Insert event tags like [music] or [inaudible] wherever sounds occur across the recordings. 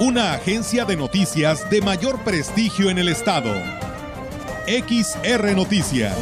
Una agencia de noticias de mayor prestigio en el estado. XR Noticias.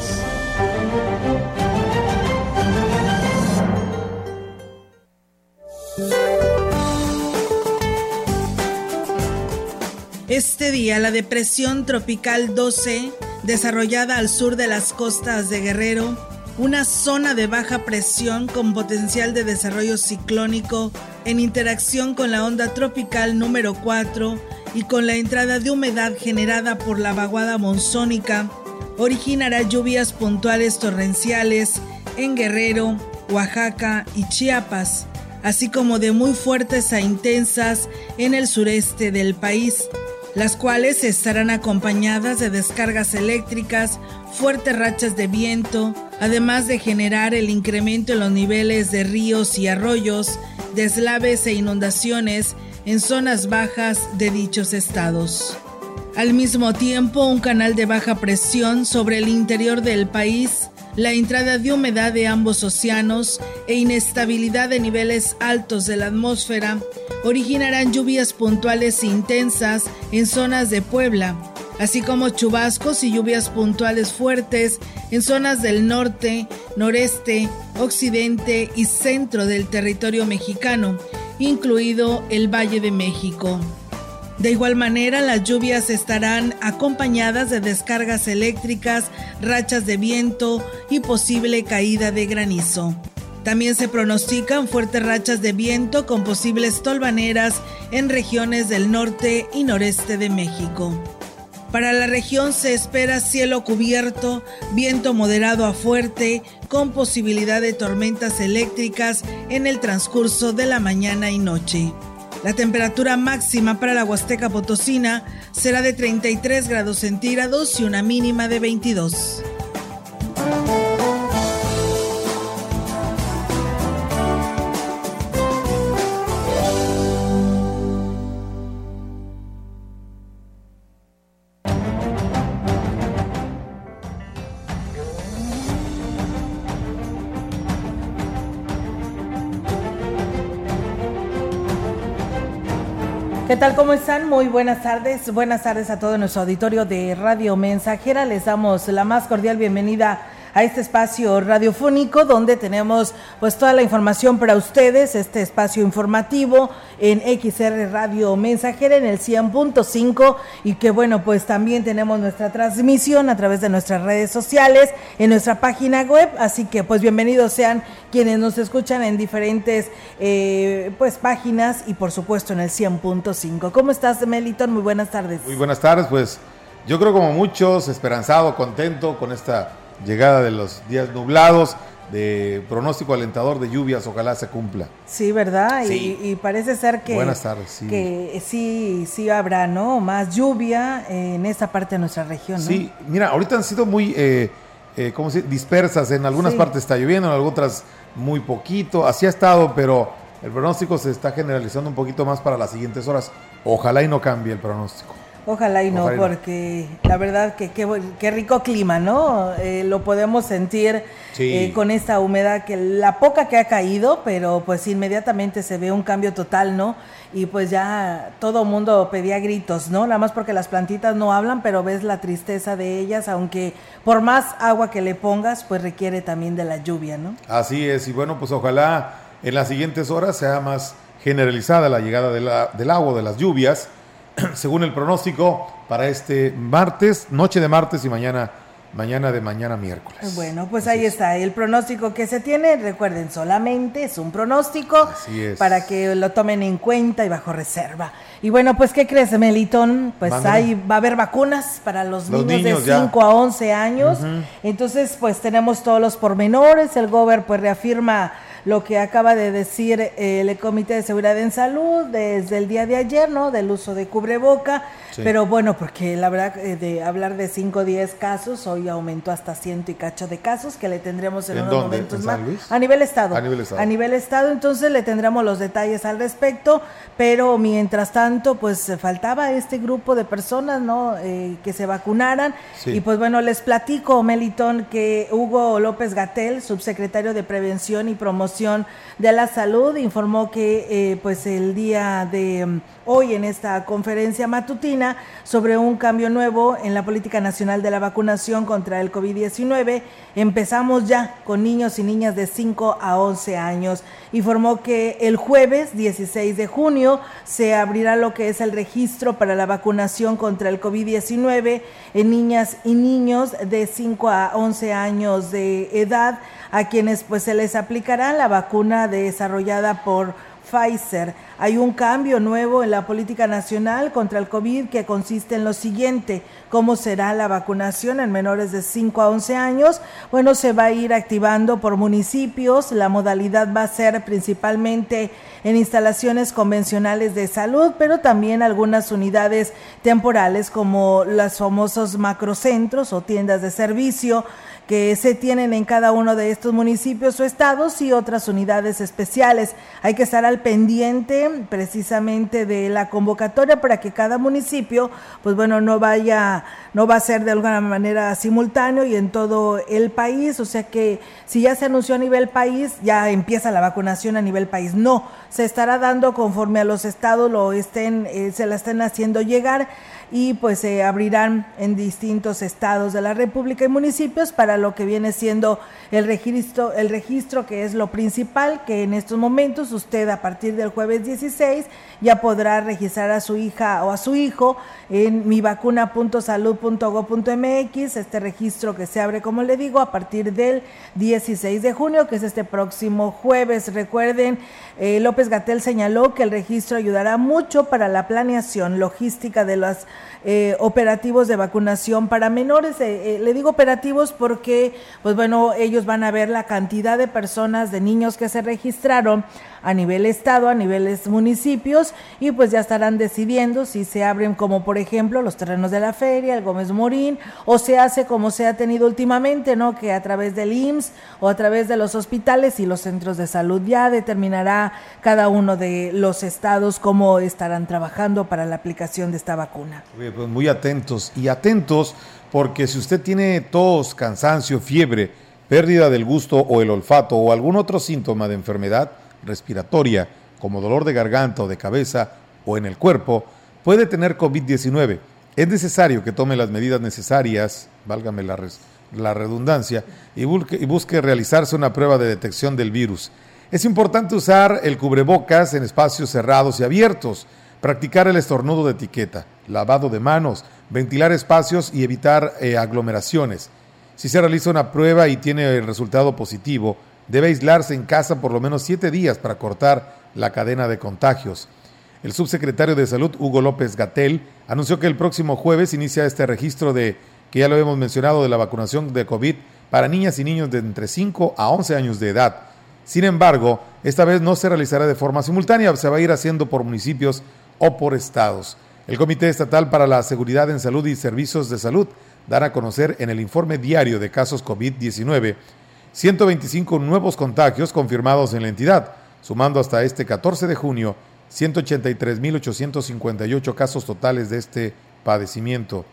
Este día la depresión tropical 12, desarrollada al sur de las costas de Guerrero, una zona de baja presión con potencial de desarrollo ciclónico en interacción con la onda tropical número 4 y con la entrada de humedad generada por la vaguada monzónica, originará lluvias puntuales torrenciales en Guerrero, Oaxaca y Chiapas, así como de muy fuertes a intensas en el sureste del país las cuales estarán acompañadas de descargas eléctricas, fuertes rachas de viento, además de generar el incremento en los niveles de ríos y arroyos, deslaves e inundaciones en zonas bajas de dichos estados. Al mismo tiempo, un canal de baja presión sobre el interior del país la entrada de humedad de ambos océanos e inestabilidad de niveles altos de la atmósfera originarán lluvias puntuales e intensas en zonas de Puebla, así como chubascos y lluvias puntuales fuertes en zonas del norte, noreste, occidente y centro del territorio mexicano, incluido el Valle de México. De igual manera, las lluvias estarán acompañadas de descargas eléctricas, rachas de viento y posible caída de granizo. También se pronostican fuertes rachas de viento con posibles tolvaneras en regiones del norte y noreste de México. Para la región se espera cielo cubierto, viento moderado a fuerte, con posibilidad de tormentas eléctricas en el transcurso de la mañana y noche. La temperatura máxima para la Huasteca Potosina será de 33 grados centígrados y una mínima de 22. ¿Qué tal? ¿Cómo están? Muy buenas tardes. Buenas tardes a todo nuestro auditorio de Radio Mensajera. Les damos la más cordial bienvenida a este espacio radiofónico donde tenemos pues toda la información para ustedes, este espacio informativo en XR Radio Mensajera en el 100.5 y que bueno pues también tenemos nuestra transmisión a través de nuestras redes sociales, en nuestra página web, así que pues bienvenidos sean quienes nos escuchan en diferentes eh, pues páginas y por supuesto en el 100.5. ¿Cómo estás Meliton? Muy buenas tardes. Muy buenas tardes, pues yo creo como muchos, esperanzado, contento con esta llegada de los días nublados, de pronóstico alentador de lluvias, ojalá se cumpla. Sí, ¿verdad? Y, parece ser que, Buenas tardes, sí. que sí, sí habrá, ¿no? Más lluvia en esta parte de nuestra región, ¿no? Sí, mira, ahorita han sido muy, eh, eh, ¿cómo se Dispersas, en algunas partes está lloviendo, en otras muy poquito, así ha estado, pero el pronóstico se está generalizando un poquito más para las siguientes horas. Ojalá y no cambie el pronóstico. Ojalá y no, porque la verdad que qué rico clima, ¿no? Eh, lo podemos sentir eh, con esta humedad, que la poca que ha caído, pero pues inmediatamente se ve un cambio total, ¿no? Y pues ya todo mundo pedía gritos, ¿no? Nada más porque las plantitas no hablan, pero ves la tristeza de ellas, aunque por más agua que le pongas, pues requiere también de la lluvia, ¿no? Así es, y bueno, pues ojalá en las siguientes horas sea más generalizada la llegada del agua, de las lluvias [clears throat] según el pronóstico para este martes, noche de martes y mañana mañana de mañana miércoles. Bueno, pues ahí está el pronóstico que se tiene. Recuerden, solamente es un pronóstico para que lo tomen en cuenta y bajo reserva. Y bueno, pues ¿qué crees, Melitón? Pues ahí va a haber vacunas para los, niños, de 5 a 11 años. Entonces, pues tenemos todos los pormenores. El gober pues reafirma lo que acaba de decir eh, el Comité de Seguridad en Salud desde el día de ayer, ¿no? Del uso de cubreboca. Pero bueno, porque la verdad, eh, de hablar de 5 o 10 casos, hoy aumentó hasta ciento y cacho de casos que le tendremos en, unos momentos más. A nivel estado. A nivel estado. A nivel estado, entonces le tendremos los detalles al respecto. Pero mientras tanto, pues faltaba este grupo de personas, ¿no? Eh, que se vacunaran. Y pues bueno, les platico, Melitón, que Hugo López Gatel, subsecretario de Prevención y Promoción de la Salud, informó que eh, pues el día de mm, hoy en esta conferencia matutina sobre un cambio nuevo en la política nacional de la vacunación contra el COVID-19. Empezamos ya con niños y niñas de 5 a 11 años. Informó que el jueves 16 de junio se abrirá lo que es el registro para la vacunación contra el COVID-19 en niñas y niños de 5 a 11 años de edad a quienes pues se les aplicará la vacuna desarrollada por Pfizer. Hay un cambio nuevo en la política nacional contra el COVID que consiste en lo siguiente, cómo será la vacunación en menores de 5 a 11 años. Bueno, se va a ir activando por municipios, la modalidad va a ser principalmente en instalaciones convencionales de salud, pero también algunas unidades temporales como los famosos macrocentros o tiendas de servicio que se tienen en cada uno de estos municipios o estados y otras unidades especiales. Hay que estar al pendiente precisamente de la convocatoria para que cada municipio, pues bueno, no vaya, no va a ser de alguna manera simultáneo y en todo el país. O sea que si ya se anunció a nivel país, ya empieza la vacunación a nivel país. No, se estará dando conforme a los estados lo estén, eh, se la estén haciendo llegar y pues se abrirán en distintos estados de la República y municipios para lo que viene siendo el registro, el registro que es lo principal, que en estos momentos usted a partir del jueves 16 ya podrá registrar a su hija o a su hijo en mivacuna.salud.go.mx, este registro que se abre, como le digo, a partir del 16 de junio, que es este próximo jueves. Recuerden, eh, López Gatel señaló que el registro ayudará mucho para la planeación logística de las eh, operativos de vacunación para menores. Eh, eh, le digo operativos porque, pues bueno, ellos van a ver la cantidad de personas, de niños que se registraron a nivel estado, a niveles municipios y pues ya estarán decidiendo si se abren como por ejemplo los terrenos de la feria, el Gómez Morín o se hace como se ha tenido últimamente, ¿no? Que a través del IMSS o a través de los hospitales y los centros de salud ya determinará cada uno de los estados cómo estarán trabajando para la aplicación de esta vacuna. Pues muy atentos y atentos porque si usted tiene tos, cansancio, fiebre, pérdida del gusto o el olfato o algún otro síntoma de enfermedad, respiratoria, como dolor de garganta o de cabeza o en el cuerpo, puede tener COVID-19. Es necesario que tome las medidas necesarias, válgame la, la redundancia, busque, y busque realizarse una prueba de detección del virus. Es importante usar el cubrebocas en espacios cerrados y abiertos, practicar el estornudo de etiqueta, lavado de manos, ventilar espacios y evitar eh, aglomeraciones. Si se realiza una prueba y tiene el resultado positivo, debe aislarse en casa por lo menos siete días para cortar la cadena de contagios. El subsecretario de Salud, Hugo López Gatel, anunció que el próximo jueves inicia este registro de, que ya lo hemos mencionado, de la vacunación de COVID para niñas y niños de entre 5 a 11 años de edad. Sin embargo, esta vez no se realizará de forma simultánea, se va a ir haciendo por municipios o por estados. El Comité Estatal para la Seguridad en Salud y Servicios de Salud dará a conocer en el informe diario de casos COVID-19 125 nuevos contagios confirmados en la entidad, sumando hasta este 14 de junio 183.858 casos totales de este padecimiento.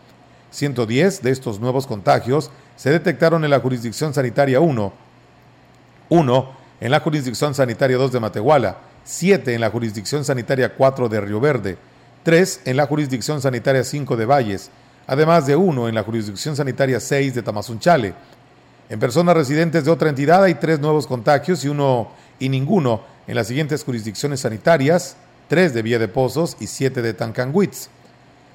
110 de estos nuevos contagios se detectaron en la jurisdicción sanitaria 1, 1 en la jurisdicción sanitaria 2 de Matehuala, 7 en la jurisdicción sanitaria 4 de Río Verde, 3 en la jurisdicción sanitaria 5 de Valles, además de 1 en la jurisdicción sanitaria 6 de Tamazunchale, en personas residentes de otra entidad hay tres nuevos contagios y uno y ninguno en las siguientes jurisdicciones sanitarias, tres de Vía de Pozos y siete de Tancanwitz.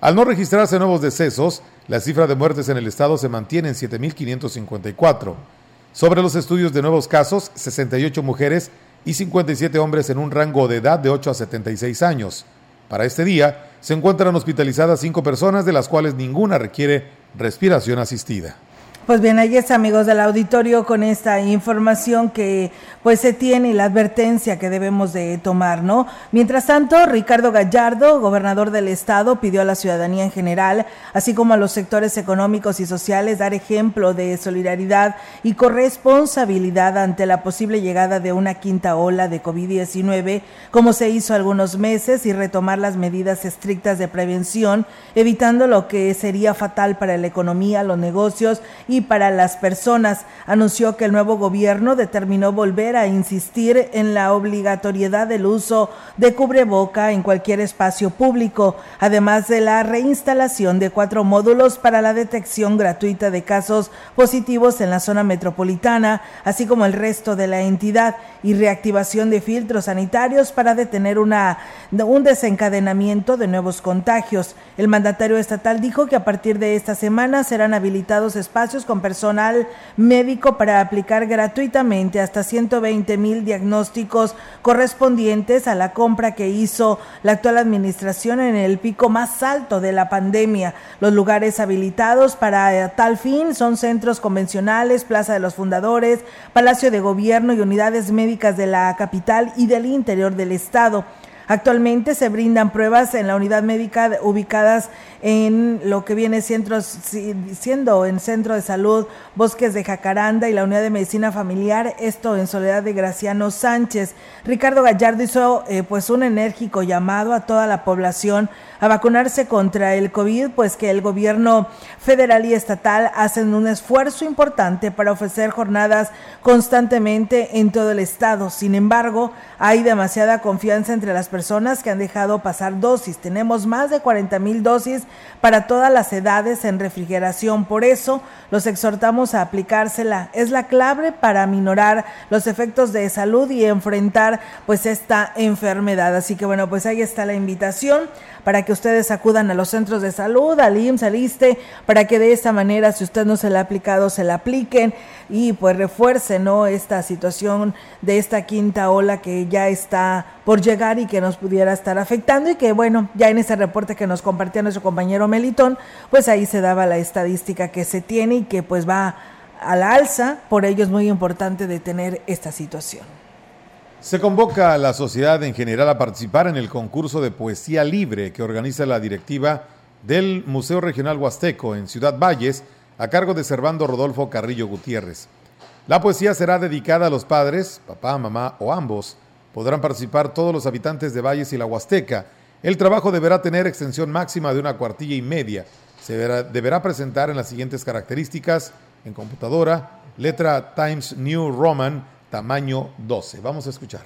Al no registrarse nuevos decesos, la cifra de muertes en el estado se mantiene en 7.554. Sobre los estudios de nuevos casos, 68 mujeres y 57 hombres en un rango de edad de 8 a 76 años. Para este día, se encuentran hospitalizadas cinco personas, de las cuales ninguna requiere respiración asistida. Pues bien, ahí es amigos del auditorio con esta información que pues se tiene y la advertencia que debemos de tomar, ¿no? Mientras tanto, Ricardo Gallardo, gobernador del estado, pidió a la ciudadanía en general, así como a los sectores económicos y sociales, dar ejemplo de solidaridad y corresponsabilidad ante la posible llegada de una quinta ola de COVID-19, como se hizo algunos meses, y retomar las medidas estrictas de prevención, evitando lo que sería fatal para la economía, los negocios y para las personas. Anunció que el nuevo gobierno determinó volver a insistir en la obligatoriedad del uso de cubreboca en cualquier espacio público, además de la reinstalación de cuatro módulos para la detección gratuita de casos positivos en la zona metropolitana, así como el resto de la entidad, y reactivación de filtros sanitarios para detener una, un desencadenamiento de nuevos contagios. El mandatario estatal dijo que a partir de esta semana serán habilitados con personal médico para aplicar gratuitamente hasta 120 mil diagnósticos correspondientes a la compra que hizo la actual administración en el pico más alto de la pandemia. Los lugares habilitados para tal fin son centros convencionales, Plaza de los Fundadores, Palacio de Gobierno y unidades médicas de la capital y del interior del estado. Actualmente se brindan pruebas en la unidad médica ubicadas en lo que viene siendo, siendo en Centro de Salud Bosques de Jacaranda y la Unidad de Medicina Familiar, esto en Soledad de Graciano Sánchez. Ricardo Gallardo hizo eh, pues un enérgico llamado a toda la población a vacunarse contra el COVID, pues que el gobierno federal y estatal hacen un esfuerzo importante para ofrecer jornadas constantemente en todo el estado. Sin embargo, hay demasiada confianza entre las personas que han dejado pasar dosis. Tenemos más de 40 mil dosis para todas las edades en refrigeración. Por eso los exhortamos a aplicársela. Es la clave para minorar los efectos de salud y enfrentar pues esta enfermedad. Así que bueno, pues ahí está la invitación para que ustedes acudan a los centros de salud, al IMSS, al ISTE, para que de esta manera, si usted no se la ha aplicado, se la apliquen y pues refuerce ¿no? esta situación de esta quinta ola que ya está por llegar y que nos pudiera estar afectando y que bueno, ya en ese reporte que nos compartía nuestro compañero Melitón, pues ahí se daba la estadística que se tiene y que pues va a la alza, por ello es muy importante detener esta situación. Se convoca a la sociedad en general a participar en el concurso de poesía libre que organiza la directiva del Museo Regional Huasteco en Ciudad Valles a cargo de Servando Rodolfo Carrillo Gutiérrez. La poesía será dedicada a los padres, papá, mamá o ambos. Podrán participar todos los habitantes de Valles y la Huasteca. El trabajo deberá tener extensión máxima de una cuartilla y media. Se deberá, presentar en las siguientes características en computadora, letra Times New Roman tamaño 12. Vamos a escuchar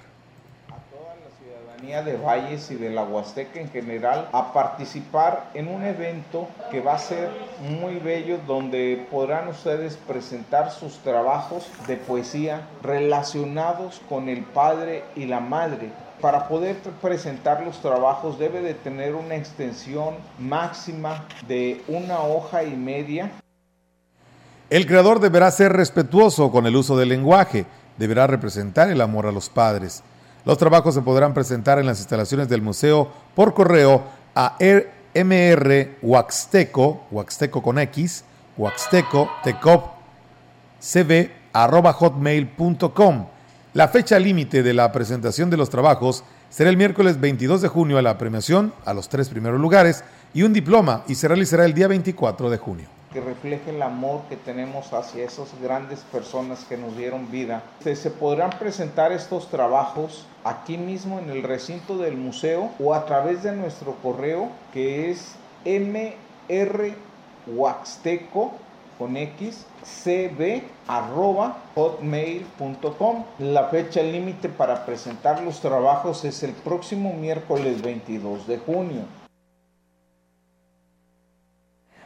a toda la ciudadanía de Valles y de la Huasteca en general a participar en un evento que va a ser muy bello donde podrán ustedes presentar sus trabajos de poesía relacionados con el padre y la madre. Para poder presentar los trabajos debe de tener una extensión máxima de una hoja y media. El creador deberá ser respetuoso con el uso del lenguaje deberá representar el amor a los padres. Los trabajos se podrán presentar en las instalaciones del museo por correo a mr huaxteco, huaxteco con x, huaxteco tecop cv arroba hotmail.com. La fecha límite de la presentación de los trabajos será el miércoles 22 de junio a la premiación a los tres primeros lugares y un diploma y se realizará el día 24 de junio que refleje el amor que tenemos hacia esas grandes personas que nos dieron vida. Se podrán presentar estos trabajos aquí mismo en el recinto del museo o a través de nuestro correo que es mrhuaxteco con x cb arroba hotmail.com. La fecha límite para presentar los trabajos es el próximo miércoles 22 de junio.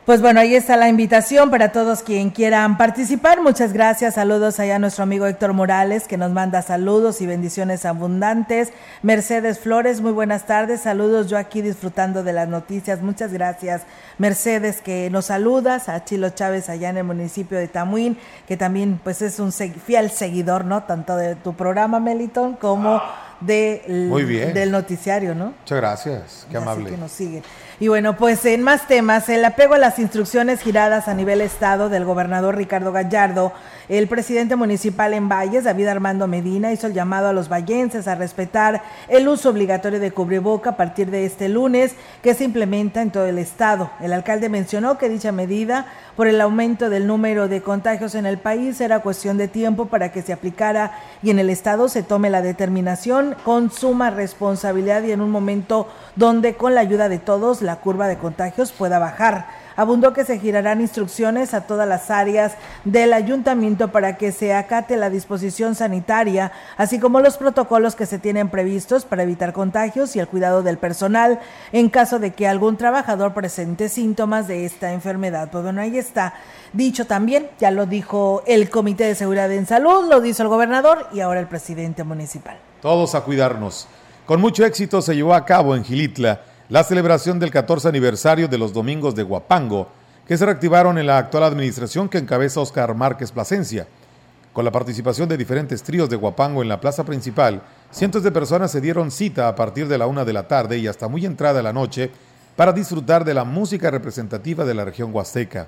Pues bueno, ahí está la invitación para todos quien quieran participar. Muchas gracias. Saludos allá a nuestro amigo Héctor Morales que nos manda saludos y bendiciones abundantes. Mercedes Flores, muy buenas tardes. Saludos yo aquí disfrutando de las noticias. Muchas gracias. Mercedes que nos saludas. A Chilo Chávez allá en el municipio de Tamuín, que también pues es un fiel seguidor, ¿no? Tanto de tu programa Meliton como de, del noticiario, ¿no? Muchas gracias, qué amable. que nos siguen. Y bueno, pues en más temas, el apego a las instrucciones giradas a nivel estado del gobernador Ricardo Gallardo, el presidente municipal en Valles, David Armando Medina, hizo el llamado a los vallenses a respetar el uso obligatorio de cubreboca a partir de este lunes que se implementa en todo el estado. El alcalde mencionó que dicha medida, por el aumento del número de contagios en el país, era cuestión de tiempo para que se aplicara y en el estado se tome la determinación con suma responsabilidad y en un momento donde con la ayuda de todos la curva de contagios pueda bajar. Abundó que se girarán instrucciones a todas las áreas del ayuntamiento para que se acate la disposición sanitaria, así como los protocolos que se tienen previstos para evitar contagios y el cuidado del personal en caso de que algún trabajador presente síntomas de esta enfermedad. Pues bueno, ahí está. Dicho también, ya lo dijo el Comité de Seguridad en Salud, lo dijo el gobernador y ahora el presidente municipal. Todos a cuidarnos. Con mucho éxito se llevó a cabo en Gilitla la celebración del 14 aniversario de los Domingos de Guapango, que se reactivaron en la actual administración que encabeza Oscar Márquez Plasencia. Con la participación de diferentes tríos de Guapango en la plaza principal, cientos de personas se dieron cita a partir de la una de la tarde y hasta muy entrada la noche para disfrutar de la música representativa de la región huasteca.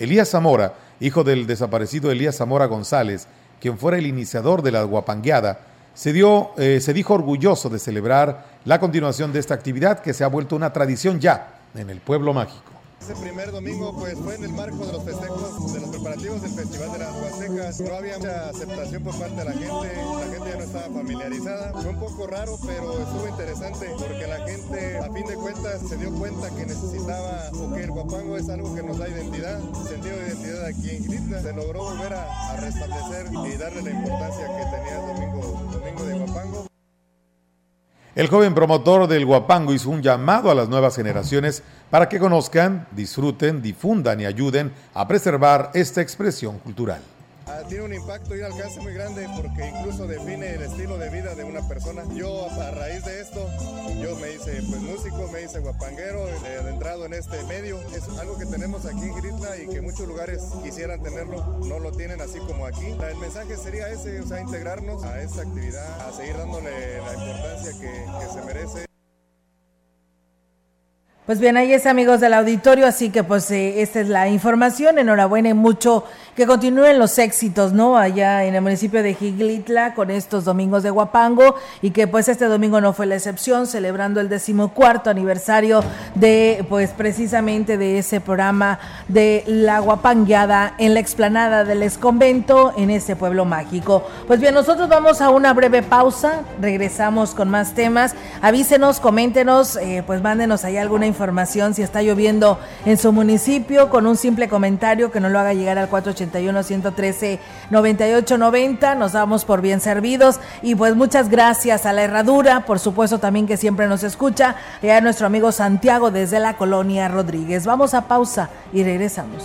Elías Zamora, hijo del desaparecido Elías Zamora González, quien fuera el iniciador de la guapangueada, se, dio, eh, se dijo orgulloso de celebrar la continuación de esta actividad que se ha vuelto una tradición ya en el pueblo mágico. Ese primer domingo pues fue en el marco de los festejos, de los preparativos del Festival de las Huastecas. No había mucha aceptación por parte de la gente, la gente ya no estaba familiarizada. Fue un poco raro, pero estuvo interesante porque la gente a fin de cuentas se dio cuenta que necesitaba, o que el guapango es algo que nos da identidad, sentido de identidad aquí en Gilitla. Se logró volver a, a restablecer y darle la importancia que tenía el domingo, domingo de guapango. El joven promotor del Guapango hizo un llamado a las nuevas generaciones para que conozcan, disfruten, difundan y ayuden a preservar esta expresión cultural. Ah, tiene un impacto y un alcance muy grande porque incluso define el estilo de vida de una persona. Yo a raíz de esto, yo me hice pues músico, me hice guapanguero, he adentrado en este medio. Es algo que tenemos aquí en Gritla y que muchos lugares quisieran tenerlo, no lo tienen así como aquí. El mensaje sería ese, o sea, integrarnos a esta actividad, a seguir dándole la importancia que, que se merece. Pues bien, ahí es amigos del auditorio, así que pues eh, esta es la información. Enhorabuena y mucho que continúen los éxitos, ¿no? Allá en el municipio de Jiglitla con estos domingos de Guapango y que pues este domingo no fue la excepción, celebrando el decimocuarto aniversario de pues precisamente de ese programa de la guapangueada en la explanada del exconvento en ese pueblo mágico. Pues bien, nosotros vamos a una breve pausa, regresamos con más temas. Avísenos, coméntenos, eh, pues mándenos ahí alguna información si está lloviendo en su municipio con un simple comentario que no lo haga llegar al 481-113-9890. Nos damos por bien servidos y pues muchas gracias a la herradura, por supuesto también que siempre nos escucha, y a nuestro amigo Santiago desde la colonia Rodríguez. Vamos a pausa y regresamos.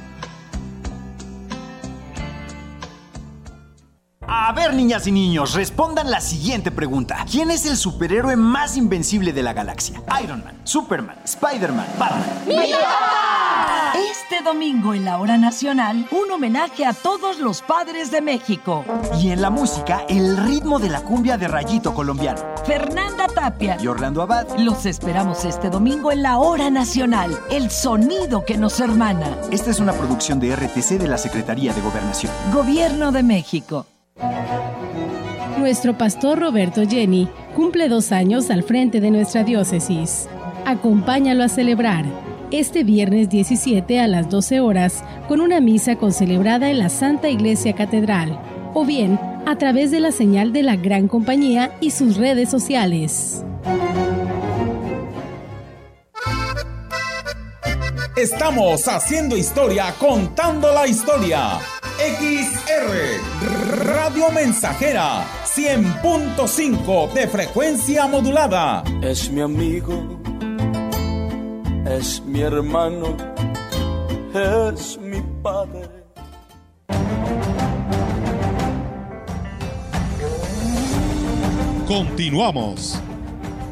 A ver, niñas y niños, respondan la siguiente pregunta. ¿Quién es el superhéroe más invencible de la galaxia? Iron Man, Superman, Spider-Man, Batman. Este domingo en la hora nacional, un homenaje a todos los padres de México. Y en la música, el ritmo de la cumbia de rayito colombiano. Fernanda Tapia y Orlando Abad. Los esperamos este domingo en la hora nacional, el sonido que nos hermana. Esta es una producción de RTC de la Secretaría de Gobernación. Gobierno de México. Nuestro pastor Roberto Jenny cumple dos años al frente de nuestra diócesis. Acompáñalo a celebrar este viernes 17 a las 12 horas con una misa concelebrada en la Santa Iglesia Catedral o bien a través de la señal de la Gran Compañía y sus redes sociales. Estamos haciendo historia, contando la historia. XR Radio Mensajera 100.5 de frecuencia modulada. Es mi amigo, es mi hermano, es mi padre. Continuamos.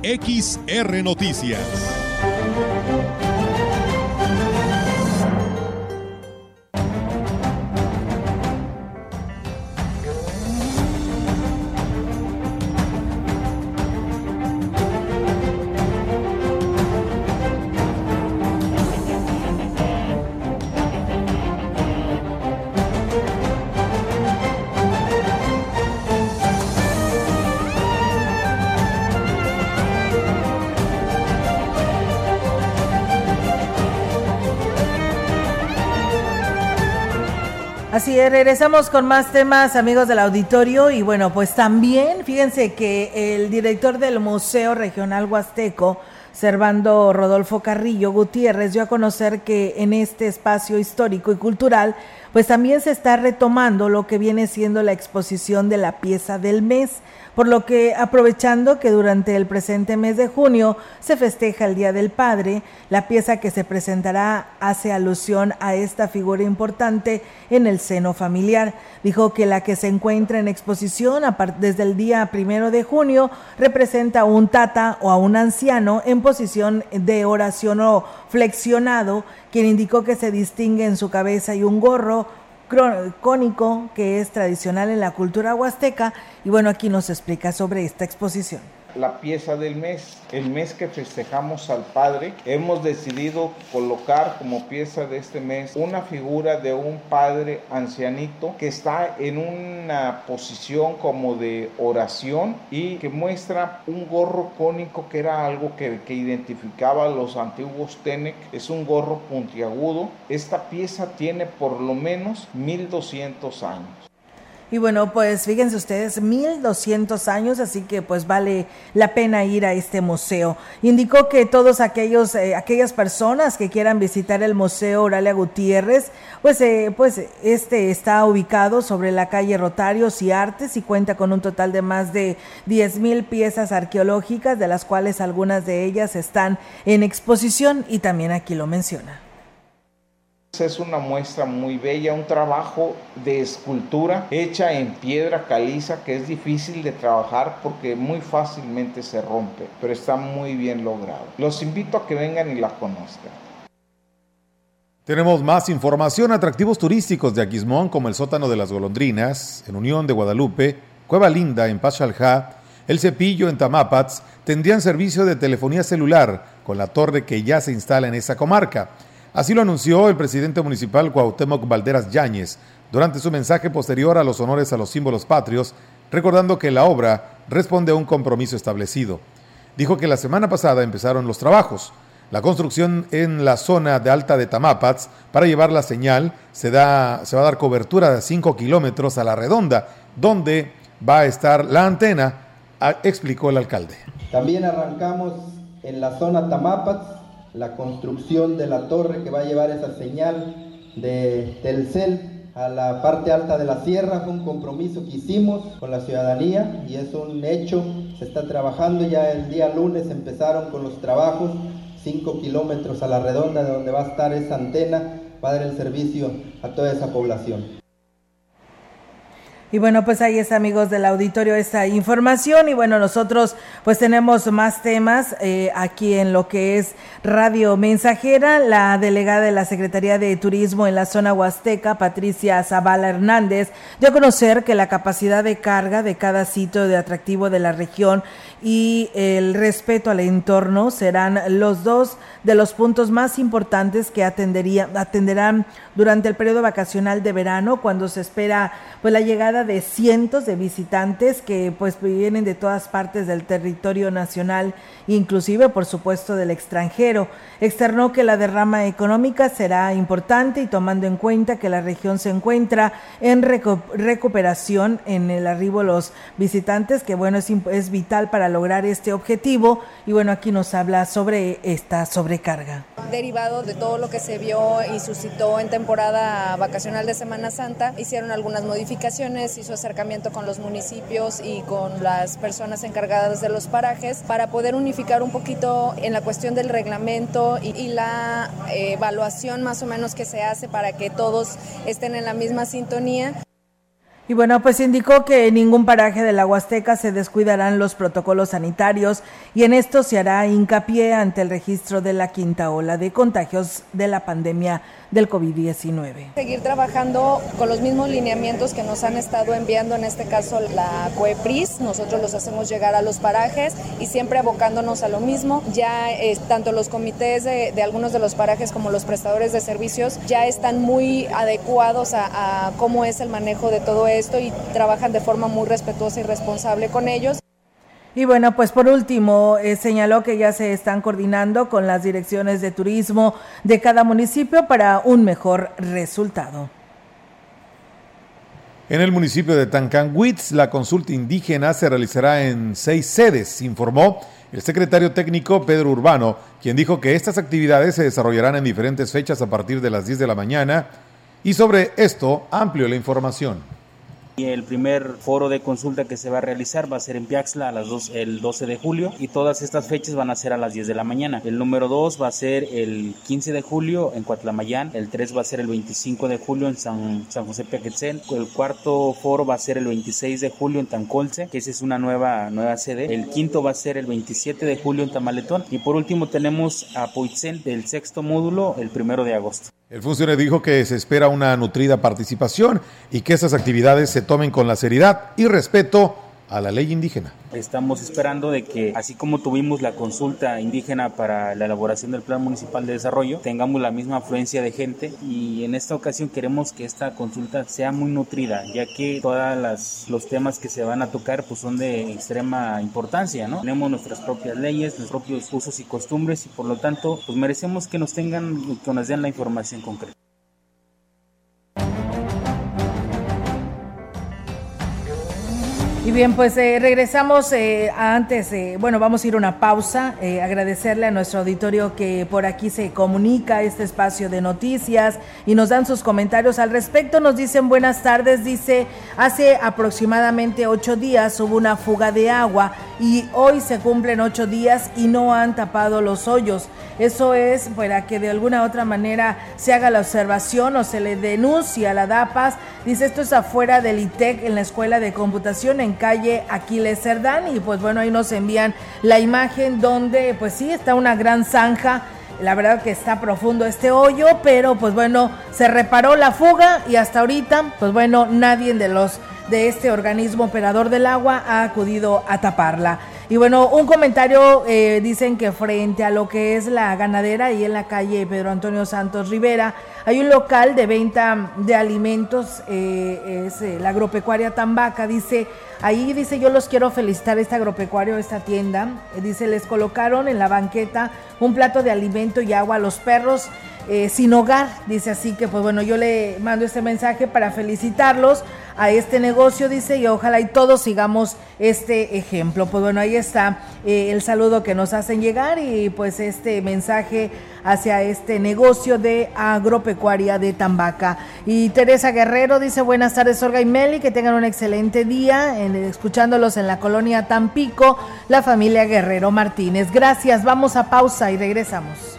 XR Noticias. Así es, regresamos con más temas, amigos del auditorio. Y bueno, pues también, fíjense que el director del Museo Regional Huasteco, Servando Rodolfo Carrillo Gutiérrez, dio a conocer que en este espacio histórico y cultural, pues también se está retomando lo que viene siendo la exposición de la pieza del mes por lo que aprovechando que durante el presente mes de junio se festeja el Día del Padre, la pieza que se presentará hace alusión a esta figura importante en el seno familiar. Dijo que la que se encuentra en exposición desde el día primero de junio representa a un tata o a un anciano en posición de oración o flexionado, quien indicó que se distingue en su cabeza y un gorro cónico que es tradicional en la cultura huasteca y bueno, aquí nos explica sobre esta exposición la pieza del mes. El mes que festejamos al Padre, hemos decidido colocar como pieza de este mes una figura de un Padre ancianito que está en una posición como de oración y que muestra un gorro cónico que era algo que, que identificaba a los antiguos Tenec. Es un gorro puntiagudo. Esta pieza tiene por lo menos 1200 años. Y bueno, pues fíjense ustedes, 1200 años, así que pues vale la pena ir a este museo. Indicó que todos aquellos, eh, aquellas personas que quieran visitar el Museo Oralia Gutiérrez, pues, eh, pues este está ubicado sobre la calle Rotarios y Artes y cuenta con un total de más de 10 mil piezas arqueológicas, de las cuales algunas de ellas están en exposición y también aquí lo menciona. Es una muestra muy bella, un trabajo de escultura hecha en piedra caliza que es difícil de trabajar porque muy fácilmente se rompe, pero está muy bien logrado. Los invito a que vengan y la conozcan. Tenemos más información, atractivos turísticos de Aquismón como el sótano de las golondrinas, en Unión de Guadalupe, Cueva Linda en Pachaljá, El Cepillo en Tamapats, tendrían servicio de telefonía celular con la torre que ya se instala en esa comarca. Así lo anunció el presidente municipal Cuauhtémoc Valderas Yáñez durante su mensaje posterior a los honores a los símbolos patrios, recordando que la obra responde a un compromiso establecido. Dijo que la semana pasada empezaron los trabajos. La construcción en la zona de alta de Tamapats para llevar la señal se, da, se va a dar cobertura de 5 kilómetros a la redonda, donde va a estar la antena, explicó el alcalde. También arrancamos en la zona Tamapats la construcción de la torre que va a llevar esa señal de Telcel a la parte alta de la sierra. Fue un compromiso que hicimos con la ciudadanía y es un hecho. Se está trabajando ya el día lunes, empezaron con los trabajos, 5 kilómetros a la redonda de donde va a estar esa antena, va a dar el servicio a toda esa población. Y bueno, pues ahí está, amigos del auditorio, esta información. Y bueno, nosotros pues tenemos más temas eh, aquí en lo que es Radio Mensajera. La delegada de la Secretaría de Turismo en la zona huasteca, Patricia Zavala Hernández, dio a conocer que la capacidad de carga de cada sitio de atractivo de la región y el respeto al entorno serán los dos de los puntos más importantes que atendería, atenderán durante el periodo vacacional de verano, cuando se espera pues la llegada de cientos de visitantes que pues vienen de todas partes del territorio nacional, inclusive por supuesto del extranjero. Externó que la derrama económica será importante y tomando en cuenta que la región se encuentra en recuperación en el arribo de los visitantes, que bueno, es, es vital para lograr este objetivo. Y bueno, aquí nos habla sobre esta sobrecarga. Derivado de todo lo que se vio y suscitó en temporada vacacional de Semana Santa, hicieron algunas modificaciones, hizo acercamiento con los municipios y con las personas encargadas de los parajes para poder unificar un poquito en la cuestión del reglamento y, la eh, evaluación más o menos que se hace para que todos estén en la misma sintonía. Y bueno, pues indicó que en ningún paraje de la Huasteca se descuidarán los protocolos sanitarios y en esto se hará hincapié ante el registro de la quinta ola de contagios de la pandemia del COVID-19. Seguir trabajando con los mismos lineamientos que nos han estado enviando, en este caso la COEPRIS, nosotros los hacemos llegar a los parajes y siempre abocándonos a lo mismo. Ya eh, tanto los comités de, algunos de los parajes como los prestadores de servicios ya están muy adecuados a cómo es el manejo de todo esto y trabajan de forma muy respetuosa y responsable con ellos. Y bueno, pues por último, eh, señaló que ya se están coordinando con las direcciones de turismo de cada municipio para un mejor resultado. En el municipio de Tancanwitz, la consulta indígena se realizará en seis sedes, informó el secretario técnico Pedro Urbano, quien dijo que estas actividades se desarrollarán en diferentes fechas a partir de las 10 de la mañana y sobre esto amplió la información. El primer foro de consulta que se va a realizar va a ser en Piaxla a las el 12 de julio y todas estas fechas van a ser a las 10 de la mañana. El número 2 va a ser el 15 de julio en Cuatlamayán, el 3 va a ser el 25 de julio en San, San José Piaquetzén, el cuarto foro va a ser el 26 de julio en Tancolce, que esa es una nueva, nueva sede, el quinto va a ser el 27 de julio en Tamaletón y por último tenemos a Poitzen del sexto módulo el primero de agosto. El funcionario dijo que se espera una nutrida participación y que esas actividades se tomen con la seriedad y respeto a la ley indígena. Estamos esperando de que, así como tuvimos la consulta indígena para la elaboración del Plan Municipal de Desarrollo, tengamos la misma afluencia de gente y en esta ocasión queremos que esta consulta sea muy nutrida, ya que todos los temas que se van a tocar pues son de extrema importancia, ¿no? Tenemos nuestras propias leyes, nuestros propios usos y costumbres y por lo tanto pues merecemos que nos tengan, que nos den la información concreta. Y bien, pues eh, regresamos eh, antes, eh, bueno, vamos a ir a una pausa, eh, agradecerle a nuestro auditorio que por aquí se comunica este espacio de noticias y nos dan sus comentarios al respecto. Nos dicen buenas tardes, dice, hace aproximadamente ocho días hubo una fuga de agua y hoy se cumplen ocho días y no han tapado los hoyos. Eso es para que de alguna otra manera se haga la observación o se le denuncie a la DAPAS. Dice, esto es afuera del ITEC en la Escuela de Computación calle Aquiles Cerdán y pues bueno, ahí nos envían la imagen donde pues sí está una gran zanja. La verdad que está profundo este hoyo, pero pues bueno, se reparó la fuga y hasta ahorita, pues bueno, nadie de los de este organismo operador del agua ha acudido a taparla. Y bueno, un comentario eh, dicen que frente a lo que es la ganadera y en la calle Pedro Antonio Santos Rivera, hay un local de venta de alimentos, eh, es eh, la agropecuaria Tambaca, dice, ahí dice yo los quiero felicitar este agropecuario, esta tienda, dice les colocaron en la banqueta un plato de alimento y agua a los perros eh, sin hogar. Dice así que, pues bueno, yo le mando este mensaje para felicitarlos a este negocio, dice, y ojalá y todos sigamos este ejemplo. Pues bueno, ahí está eh, el saludo que nos hacen llegar y pues este mensaje hacia este negocio de agropecuaria de Tambaca. Y Teresa Guerrero dice, buenas tardes Olga y Meli, que tengan un excelente día, en, escuchándolos en la colonia Tampico, la familia Guerrero Martínez. Gracias, vamos a pausa y regresamos.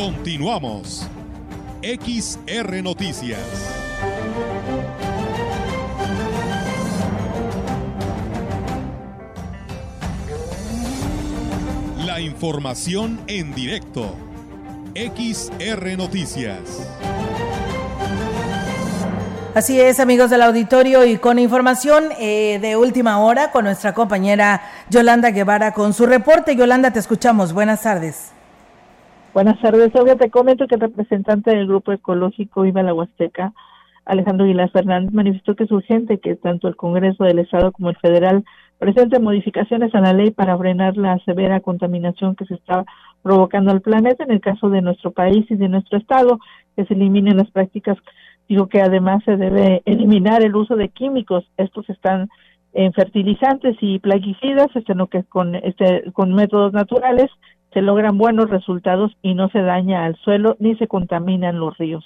Continuamos. XR Noticias. La información en directo. XR Noticias. Así es, amigos del auditorio, y con información eh, de última hora con nuestra compañera Yolanda Guevara con su reporte. Yolanda, te escuchamos. Buenas tardes. Buenas tardes, Olga. Te comento que el representante del Grupo Ecológico Viva la Huasteca, Alejandro Aguilar Fernández, manifestó que es urgente que tanto el Congreso del Estado como el Federal presenten modificaciones a la ley para frenar la severa contaminación que se está provocando al planeta. En el caso de nuestro país y de nuestro Estado, que se eliminen las prácticas. Digo que además se debe eliminar el uso de químicos. Estos están en fertilizantes y plaguicidas, sino que con, este, con métodos naturales se logran buenos resultados y no se daña al suelo ni se contaminan los ríos.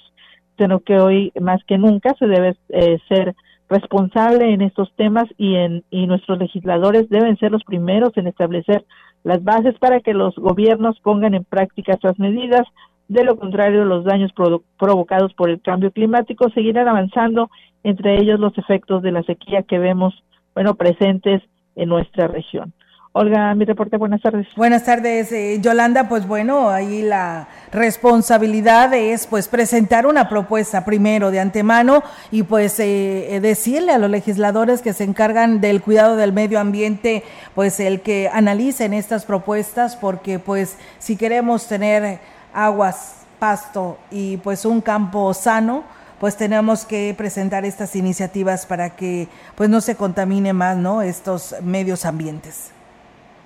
Sino que hoy más que nunca se debe eh, ser responsable en estos temas y, en, y nuestros legisladores deben ser los primeros en establecer las bases para que los gobiernos pongan en práctica estas medidas. De lo contrario, los daños provocados por el cambio climático seguirán avanzando, entre ellos los efectos de la sequía que vemos, bueno, presentes en nuestra región. Olga, mi reporte, buenas tardes. Buenas tardes, eh, Yolanda. Pues bueno, ahí la responsabilidad es pues presentar una propuesta primero de antemano y pues eh, decirle a los legisladores que se encargan del cuidado del medio ambiente, pues el que analicen estas propuestas, porque pues si queremos tener aguas, pasto y pues un campo sano, pues tenemos que presentar estas iniciativas para que pues no se contamine más, ¿no? Estos medios ambientes.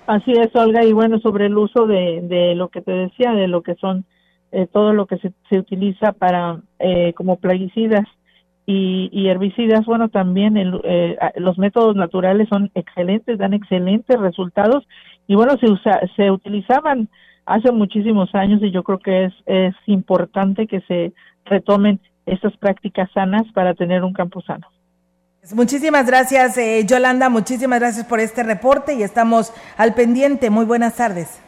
Así es, Olga, y bueno, sobre el uso de, de lo que te decía, de lo que son eh, todo lo que se, se utiliza para eh, como plaguicidas y, y, herbicidas, bueno, también el, eh, los métodos naturales son excelentes, dan excelentes resultados y bueno, se, usa, se utilizaban hace muchísimos años y yo creo que es, es importante que se retomen estas prácticas sanas para tener un campo sano. Muchísimas gracias, eh, Yolanda. Muchísimas gracias por este reporte y estamos al pendiente. Muy buenas tardes.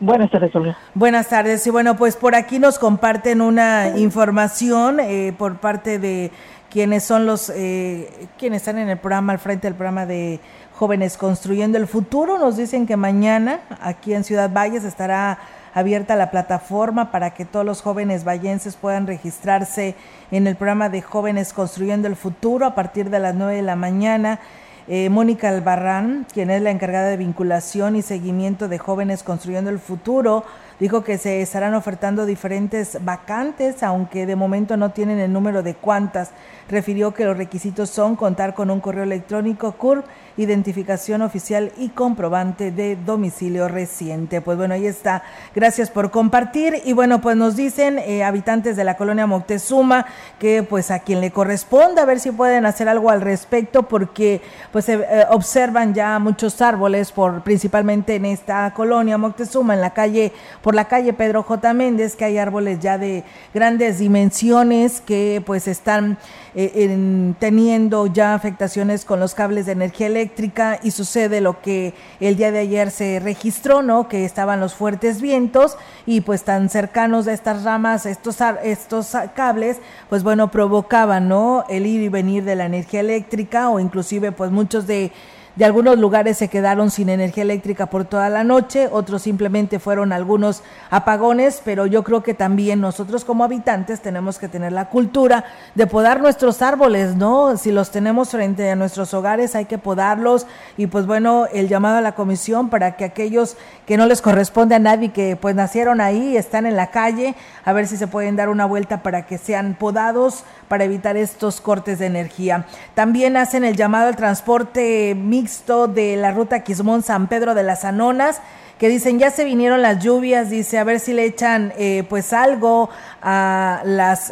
Buenas tardes, Olga. Buenas tardes. Y bueno, pues por aquí nos comparten una información eh, por parte de quienes son los, eh, quienes están en el programa, al frente del programa de Jóvenes Construyendo el Futuro. Nos dicen que mañana aquí en Ciudad Valles estará abierta la plataforma para que todos los jóvenes vallenses puedan registrarse en el programa de Jóvenes Construyendo el Futuro a partir de las 9 de la mañana. Eh, Mónica Albarrán, quien es la encargada de vinculación y seguimiento de Jóvenes Construyendo el Futuro, dijo que se estarán ofertando diferentes vacantes, aunque de momento no tienen el número de cuántas. Refirió que los requisitos son contar con un correo electrónico CURB identificación oficial y comprobante de domicilio reciente. Pues bueno, ahí está. Gracias por compartir. Y bueno, pues nos dicen eh, habitantes de la colonia Moctezuma que pues a quien le corresponda a ver si pueden hacer algo al respecto porque pues se eh, observan ya muchos árboles por principalmente en esta colonia Moctezuma en la calle por la calle Pedro J Méndez que hay árboles ya de grandes dimensiones que pues están eh, teniendo ya afectaciones con los cables de energía eléctrica y sucede lo que el día de ayer se registró, ¿no? Que estaban los fuertes vientos y pues tan cercanos a estas ramas, estos, estos cables, pues bueno, provocaban, ¿no? El ir y venir de la energía eléctrica o inclusive pues muchos de de algunos lugares se quedaron sin energía eléctrica por toda la noche, otros simplemente fueron algunos apagones, pero yo creo que también nosotros como habitantes tenemos que tener la cultura de podar nuestros árboles, ¿no? Si los tenemos frente a nuestros hogares hay que podarlos y pues bueno, el llamado a la comisión para que aquellos que no les corresponde a nadie que pues nacieron ahí, están en la calle, a ver si se pueden dar una vuelta para que sean podados para evitar estos cortes de energía. También hacen el llamado al transporte mixto de la ruta Quismón San Pedro de las Anonas que dicen ya se vinieron las lluvias, dice a ver si le echan eh, pues algo a las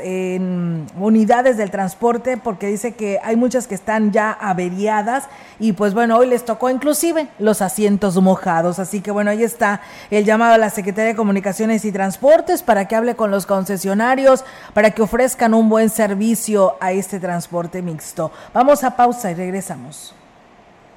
unidades del transporte porque dice que hay muchas que están ya averiadas y pues bueno, hoy les tocó inclusive los asientos mojados, así que bueno, ahí está el llamado a la Secretaría de Comunicaciones y Transportes para que hable con los concesionarios, para que ofrezcan un buen servicio a este transporte mixto. Vamos a pausa y regresamos.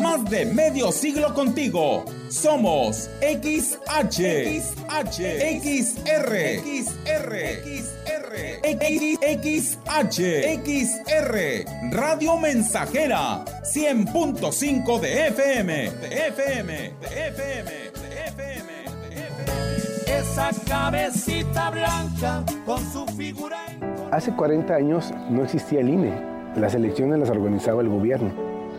Más de medio siglo contigo. Somos XH, XH, XR, XR, XR, XH, XR, Radio Mensajera, 100.5 de FM, de FM, de FM, de FM, de FM. Esa cabecita blanca con su figura. Hace 40 años no existía el INE. Las elecciones las organizaba el gobierno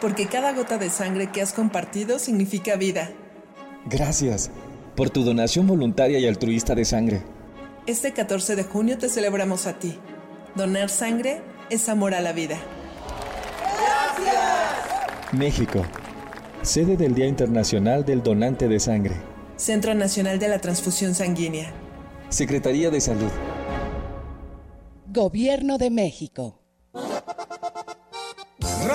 porque cada gota de sangre que has compartido significa vida. Gracias por tu donación voluntaria y altruista de sangre. Este 14 de junio te celebramos a ti. Donar sangre es amor a la vida. Gracias. México, sede del Día Internacional del Donante de Sangre. Centro Nacional de la Transfusión Sanguínea. Secretaría de Salud. Gobierno de México.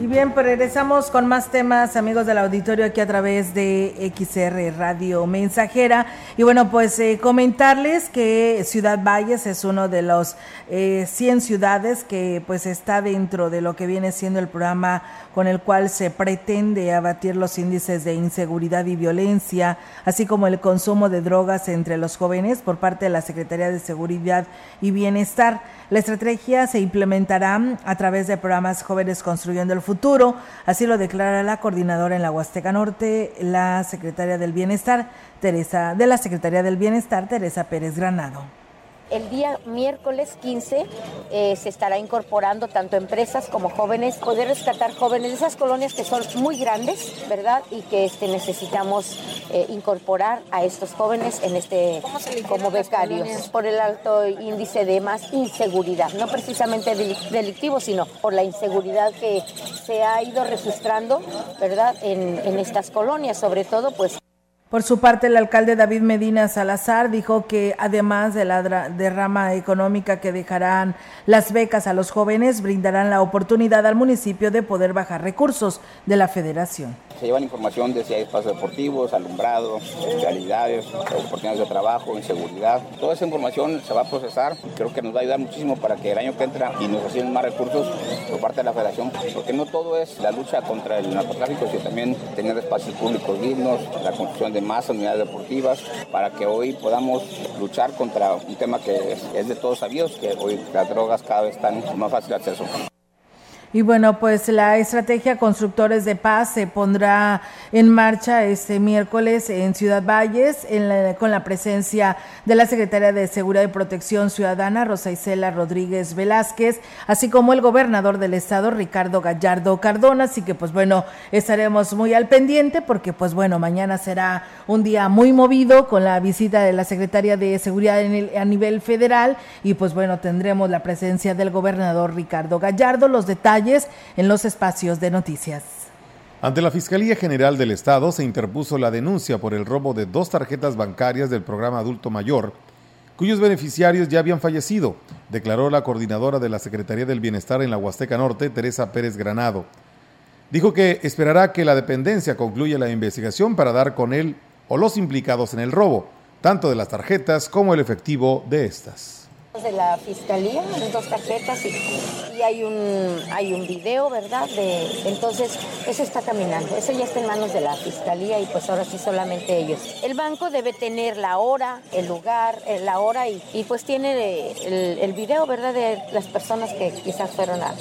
Y bien, pues regresamos con más temas, amigos del auditorio, aquí a través de XR Radio Mensajera. Y bueno, pues eh, comentarles que Ciudad Valles es uno de los eh, 100 ciudades que pues está dentro de lo que viene siendo el programa con el cual se pretende abatir los índices de inseguridad y violencia, así como el consumo de drogas entre los jóvenes por parte de la Secretaría de Seguridad y Bienestar. La estrategia se implementará a través de programas Jóvenes Construyendo el Futuro, así lo declara la coordinadora en la Huasteca Norte, la secretaria del Bienestar, Teresa, de la Secretaría del Bienestar, Teresa Pérez Granado. El día miércoles 15 eh, se estará incorporando tanto empresas como jóvenes, poder rescatar jóvenes de esas colonias que son muy grandes, ¿verdad? Y que este, necesitamos eh, incorporar a estos jóvenes en este como becarios por el alto índice de más inseguridad, no precisamente delictivo, sino por la inseguridad que se ha ido registrando, ¿verdad? En, en estas colonias, sobre todo, pues por su parte, el alcalde David Medina Salazar dijo que además de la derrama económica que dejarán las becas a los jóvenes, brindarán la oportunidad al municipio de poder bajar recursos de la federación. Se llevan información de si hay espacios deportivos, alumbrado, realidades, oportunidades de trabajo, inseguridad. Toda esa información se va a procesar. Creo que nos va a ayudar muchísimo para que el año que entra y nos reciben más recursos por parte de la federación, porque no todo es la lucha contra el narcotráfico, sino también tener espacios públicos dignos, la construcción de más unidades deportivas, para que hoy podamos luchar contra un tema que es, de todos sabidos, que hoy las drogas cada vez están más fácil acceso. Y bueno, pues la estrategia Constructores de Paz se pondrá en marcha este miércoles en Ciudad Valles con la presencia de la Secretaria de Seguridad y Protección Ciudadana, Rosa Isela Rodríguez Velázquez, así como el gobernador del estado, Ricardo Gallardo Cardona. Así que pues bueno, estaremos muy al pendiente porque pues bueno, mañana será un día muy movido con la visita de la Secretaria de Seguridad a nivel federal y pues bueno, tendremos la presencia del gobernador Ricardo Gallardo. Los detalles en los espacios de noticias. Ante la Fiscalía General del Estado se interpuso la denuncia por el robo de dos tarjetas bancarias del programa Adulto Mayor, cuyos beneficiarios ya habían fallecido, declaró la coordinadora de la Secretaría del Bienestar en la Huasteca Norte, Teresa Pérez Granado. Dijo que esperará que la dependencia concluya la investigación para dar con él o los implicados en el robo, tanto de las tarjetas como el efectivo de estas de la fiscalía, dos tarjetas y, hay un hay un video, ¿verdad? De, entonces, eso está caminando, eso ya está en manos de la fiscalía y pues ahora sí solamente ellos. El banco debe tener la hora, el lugar, eh, la hora y, y pues tiene el, el, video, ¿verdad? De las personas que quizás fueron a,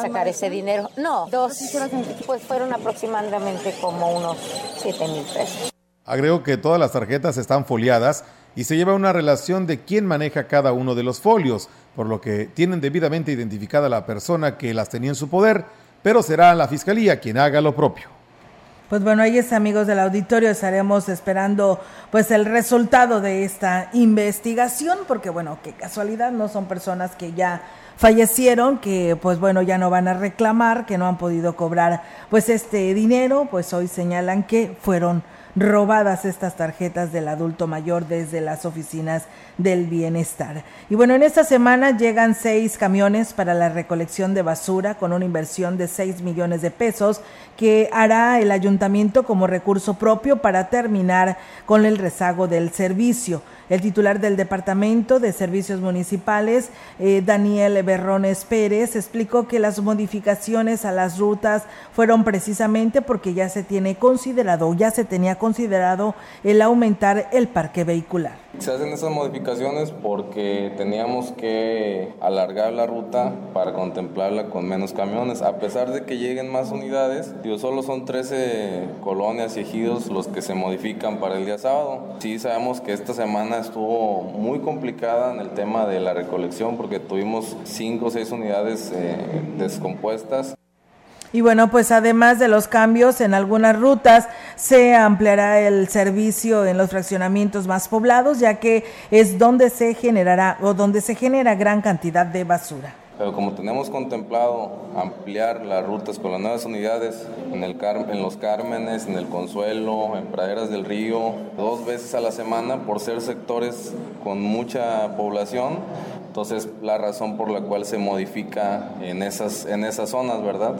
sacar ese dinero. No, dos, pues fueron aproximadamente como unos 7 mil pesos. Agregó que todas las tarjetas están foliadas y se lleva una relación de quién maneja cada uno de los folios, por lo que tienen debidamente identificada la persona que las tenía en su poder, pero será la fiscalía quien haga lo propio. Pues bueno, ahí es amigos del auditorio, estaremos esperando pues el resultado de esta investigación, porque bueno, qué casualidad, no son personas que ya fallecieron, que pues bueno, ya no van a reclamar, que no han podido cobrar pues este dinero, pues hoy señalan que fueron robadas estas tarjetas del adulto mayor desde las oficinas del bienestar. Y bueno, en esta semana llegan seis camiones para la recolección de basura con una inversión de 6 millones de pesos que hará el ayuntamiento como recurso propio para terminar con el rezago del servicio. El titular del Departamento de Servicios Municipales, eh, Daniel Berrones Pérez, explicó que las modificaciones a las rutas fueron precisamente porque ya se tiene considerado, ya se tenía considerado el aumentar el parque vehicular. Se hacen esas modificaciones porque teníamos que alargar la ruta para contemplarla con menos camiones, a pesar de que lleguen más unidades. Digo, solo son 13 colonias y ejidos los que se modifican para el día sábado. Sí sabemos que esta semana estuvo muy complicada en el tema de la recolección porque tuvimos 5 o 6 unidades eh, descompuestas. Y bueno, pues además de los cambios en algunas rutas, se ampliará el servicio en los fraccionamientos más poblados, ya que es donde se generará o donde se genera gran cantidad de basura. Pero como tenemos contemplado ampliar las rutas con las nuevas unidades en, el en los Cármenes, en el Consuelo, en Praderas del Río, dos veces a la semana por ser sectores con mucha población, entonces la razón por la cual se modifica en esas, en esas zonas, ¿verdad?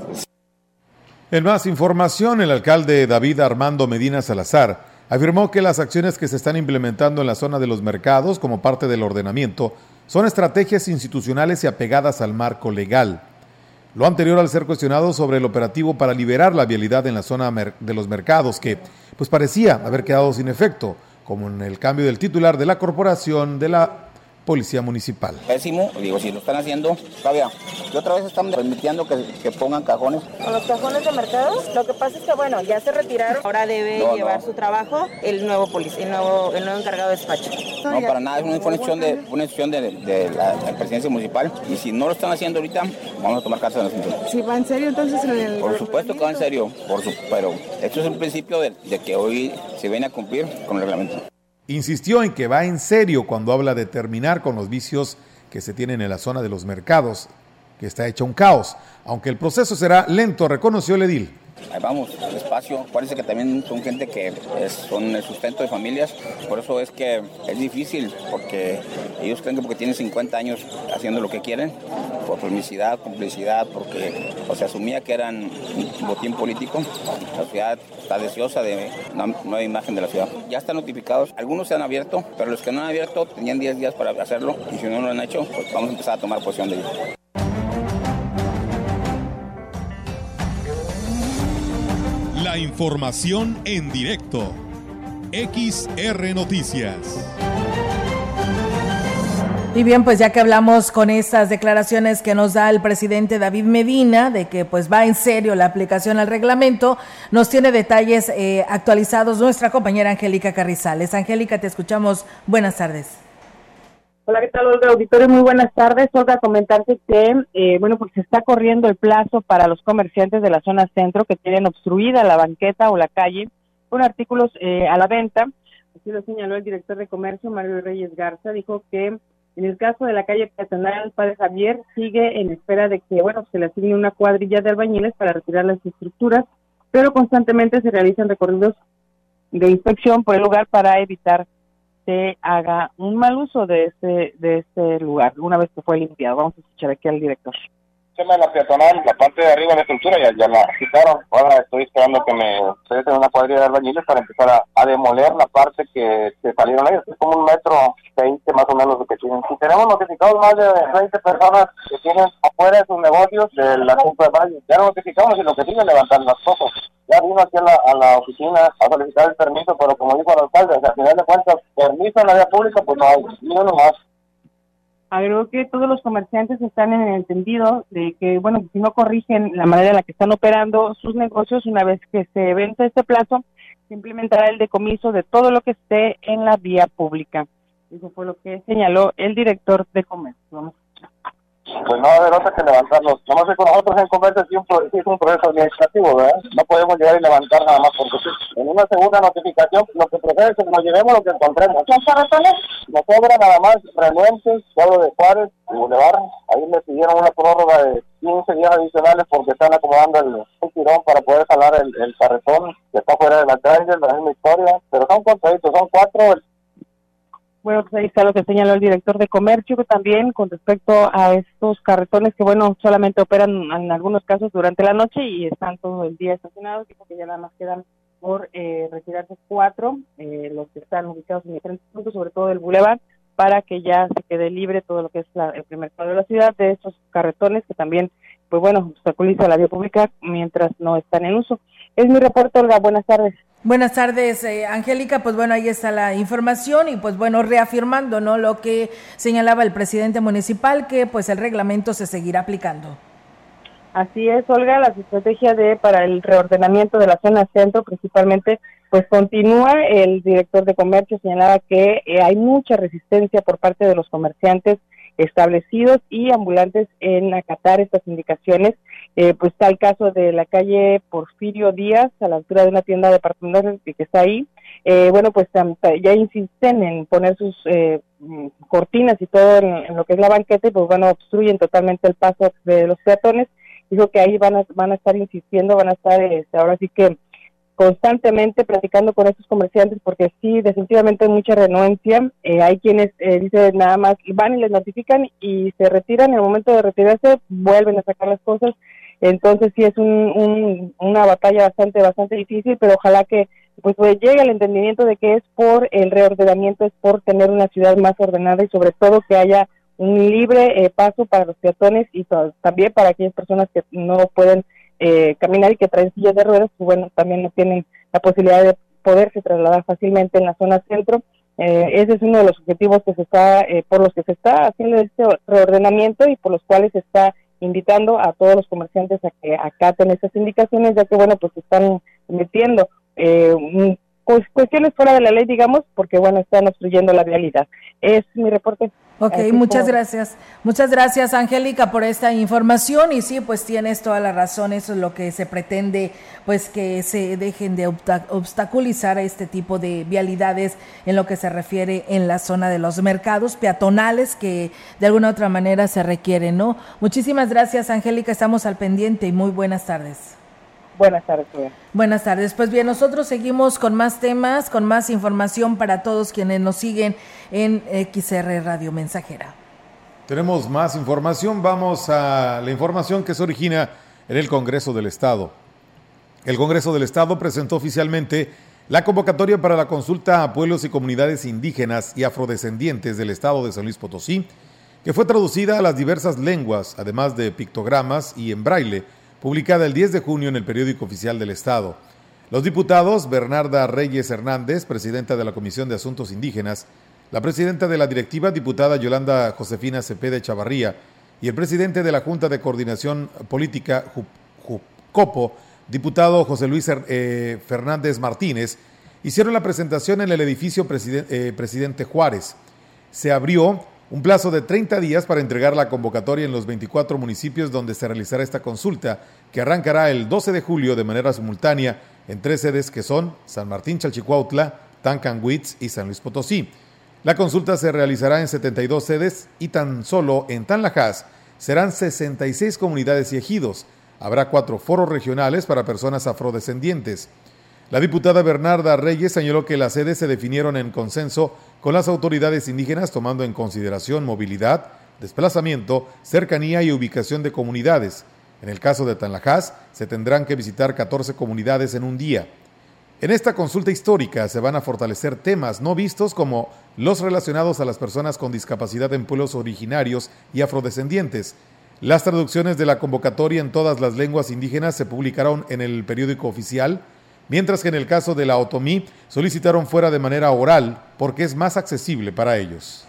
En más información, el alcalde David Armando Medina Salazar afirmó que las acciones que se están implementando en la zona de los mercados como parte del ordenamiento son estrategias institucionales y apegadas al marco legal. Lo anterior al ser cuestionado sobre el operativo para liberar la vialidad en la zona de los mercados, que pues parecía haber quedado sin efecto, como en el cambio del titular de la corporación de la Policía Municipal. Pésimo, digo, si lo están haciendo, todavía. Y otra vez están permitiendo que, que, pongan cajones. ¿Con los cajones de mercados? Lo que pasa es que, bueno, ya se retiraron. Ahora debe llevar su trabajo el nuevo policía, el nuevo, el nuevo encargado de despacho. No, para nada, es una información de, una de, de, la, presidencia municipal. Y si no lo están haciendo ahorita, vamos a tomar cartas en asunto. Si va en serio, entonces el Por supuesto que va en serio, por su, pero esto es un principio de, de que hoy se viene a cumplir con el reglamento. Insistió en que va en serio cuando habla de terminar con los vicios que se tienen en la zona de los mercados, que está hecho un caos, aunque el proceso será lento, reconoció el edil. Ahí vamos, despacio. Parece que también son gente que son el sustento de familias, por eso es que es difícil, porque ellos creen que porque tienen 50 años haciendo lo que quieren, por permisidad, complicidad, porque se asumía que eran un botín político. La ciudad está deseosa de una nueva imagen de la ciudad. Ya están notificados, algunos se han abierto, pero los que no han abierto tenían 10 días para hacerlo y si no lo han hecho, pues vamos a empezar a tomar posición de ellos. La información en directo. XR Noticias. Y bien, pues ya que hablamos con estas declaraciones que nos da el presidente David Medina de que pues va en serio la aplicación al reglamento, nos tiene detalles eh, actualizados nuestra compañera Angélica Carrizales. Angélica, te escuchamos. Buenas tardes. Hola, ¿qué tal, Olga Auditorio? Muy buenas tardes. Olga, comentarte que, eh, bueno, pues se está corriendo el plazo para los comerciantes de la zona centro que tienen obstruida la banqueta o la calle con artículos eh, a la venta. Así lo señaló el director de comercio, Mario Reyes Garza. Dijo que en el caso de la calle peatonal Padre Javier, sigue en espera de que, bueno, se le asigne una cuadrilla de albañiles para retirar las estructuras, pero constantemente se realizan recorridos de inspección por el lugar para evitar se haga un mal uso de este, de este lugar una vez que fue limpiado. Vamos a escuchar aquí al director la peatonal, la parte de arriba de la estructura ya, ya la quitaron. Ahora estoy esperando que me se una cuadrilla de albañiles para empezar a, demoler la parte que, que salieron ellos. Es como un metro veinte más o menos lo que tienen. Si tenemos notificados más de 20 personas que tienen afuera de sus negocios de la compra de valle. Ya notificamos y lo que sigue es levantar las fotos. Vino aquí a la, a la oficina a solicitar el permiso, pero como dijo el alcalde, al final de cuentas, permiso en la vía pública, pues no hay, ni uno más. Agregó que todos los comerciantes están en el entendido de que, bueno, si no corrigen la manera en la que están operando sus negocios, una vez que se vence este plazo, se implementará el decomiso de todo lo que esté en la vía pública. Eso fue lo que señaló el director de comercio. Vamos pues no va a haber otra que levantarlos. Nomás que con nosotros en sí, un, es un proceso administrativo, ¿verdad? No podemos llegar y levantar nada más porque En una segunda notificación, lo que procede es que nos llevemos lo que encontremos. ¿Qué razones? Nos sobra nada más renuentes, pueblo de Juárez y Boulevard. Ahí me pidieron una prórroga de 15 días adicionales porque están acomodando el, tirón para poder jalar el, el carretón que está fuera de la calle, la misma historia. Pero son contaditos, son cuatro bueno, pues ahí está lo que señaló el director de comercio también con respecto a estos carretones que, bueno, solamente operan en algunos casos durante la noche y están todo el día estacionados. Dijo que ya nada más quedan por eh, retirarse cuatro, eh, los que están ubicados en diferentes puntos, sobre todo el Boulevard, para que ya se quede libre todo lo que es el primer cuadro de la ciudad de estos carretones que también, pues bueno, obstaculiza la vía pública mientras no están en uso. Es mi reporte, Olga. Buenas tardes. Buenas tardes, eh, Angélica. Pues bueno, ahí está la información y pues bueno, reafirmando, ¿no? Lo que señalaba el presidente municipal, que pues el reglamento se seguirá aplicando. Así es, Olga, la estrategia de para el reordenamiento de la zona centro principalmente pues continúa. El director de comercio señalaba que eh, hay mucha resistencia por parte de los comerciantes establecidos y ambulantes en acatar estas indicaciones. Eh, pues está el caso de la calle Porfirio Díaz, a la altura de una tienda de departamental que está ahí. Eh, bueno, pues ya insisten en poner sus eh, cortinas y todo en, lo que es la banqueta y pues bueno, obstruyen totalmente el paso de los peatones. Dijo que ahí van a, van a estar insistiendo, van a estar este, ahora sí que constantemente platicando con estos comerciantes porque sí, definitivamente hay mucha renuencia. Eh, hay quienes eh, dicen nada más van y les notifican y se retiran. En el momento de retirarse vuelven a sacar las cosas. Entonces sí es un, una batalla bastante, bastante difícil, pero ojalá que pues, pues llegue al entendimiento de que es por el reordenamiento, es por tener una ciudad más ordenada y sobre todo que haya un libre eh, paso para los peatones y también para aquellas personas que no pueden eh, caminar y que traen sillas de ruedas, pues bueno, también no tienen la posibilidad de poderse trasladar fácilmente en la zona centro. Eh, ese es uno de los objetivos que se está, eh, por los que se está haciendo este reordenamiento y por los cuales se está invitando a todos los comerciantes a que acaten esas indicaciones, ya que bueno, pues están metiendo eh, cuestiones fuera de la ley, digamos, porque bueno, están obstruyendo la realidad. Es mi reporte. Ok, muchas gracias. Muchas gracias, Angélica, por esta información. Y sí, pues tienes toda la razón. Eso es lo que se pretende, pues que se dejen de obstaculizar a este tipo de vialidades en lo que se refiere en la zona de los mercados peatonales que de alguna u otra manera se requieren, ¿no? Muchísimas gracias, Angélica. Estamos al pendiente y muy buenas tardes. Buenas tardes. Buenas tardes. Pues bien, nosotros seguimos con más temas, con más información para todos quienes nos siguen en XR Radio Mensajera. Tenemos más información. Vamos a la información que se origina en el Congreso del Estado. El Congreso del Estado presentó oficialmente la convocatoria para la consulta a pueblos y comunidades indígenas y afrodescendientes del Estado de San Luis Potosí, que fue traducida a las diversas lenguas, además de pictogramas y en braille publicada el 10 de junio en el periódico oficial del Estado. Los diputados Bernarda Reyes Hernández, presidenta de la Comisión de Asuntos Indígenas, la presidenta de la directiva, diputada Yolanda Josefina Cepeda Chavarría, y el presidente de la Junta de Coordinación Política, JUCOPO, diputado José Luis eh, Fernández Martínez, hicieron la presentación en el edificio eh, Presidente Juárez. Se abrió un plazo de 30 días para entregar la convocatoria en los 24 municipios donde se realizará esta consulta, que arrancará el 12 de julio de manera simultánea en tres sedes que son San Martín Chalchicuautla, Tancanwitz y San Luis Potosí. La consulta se realizará en 72 sedes y tan solo en Tanlajas serán 66 comunidades y ejidos. Habrá cuatro foros regionales para personas afrodescendientes. La diputada Bernarda Reyes señaló que las sedes se definieron en consenso con las autoridades indígenas tomando en consideración movilidad, desplazamiento, cercanía y ubicación de comunidades. En el caso de Tanlajas, se tendrán que visitar 14 comunidades en un día. En esta consulta histórica se van a fortalecer temas no vistos como los relacionados a las personas con discapacidad en pueblos originarios y afrodescendientes. Las traducciones de la convocatoria en todas las lenguas indígenas se publicaron en el periódico oficial mientras que en el caso de la otomí solicitaron fuera de manera oral porque es más accesible para ellos.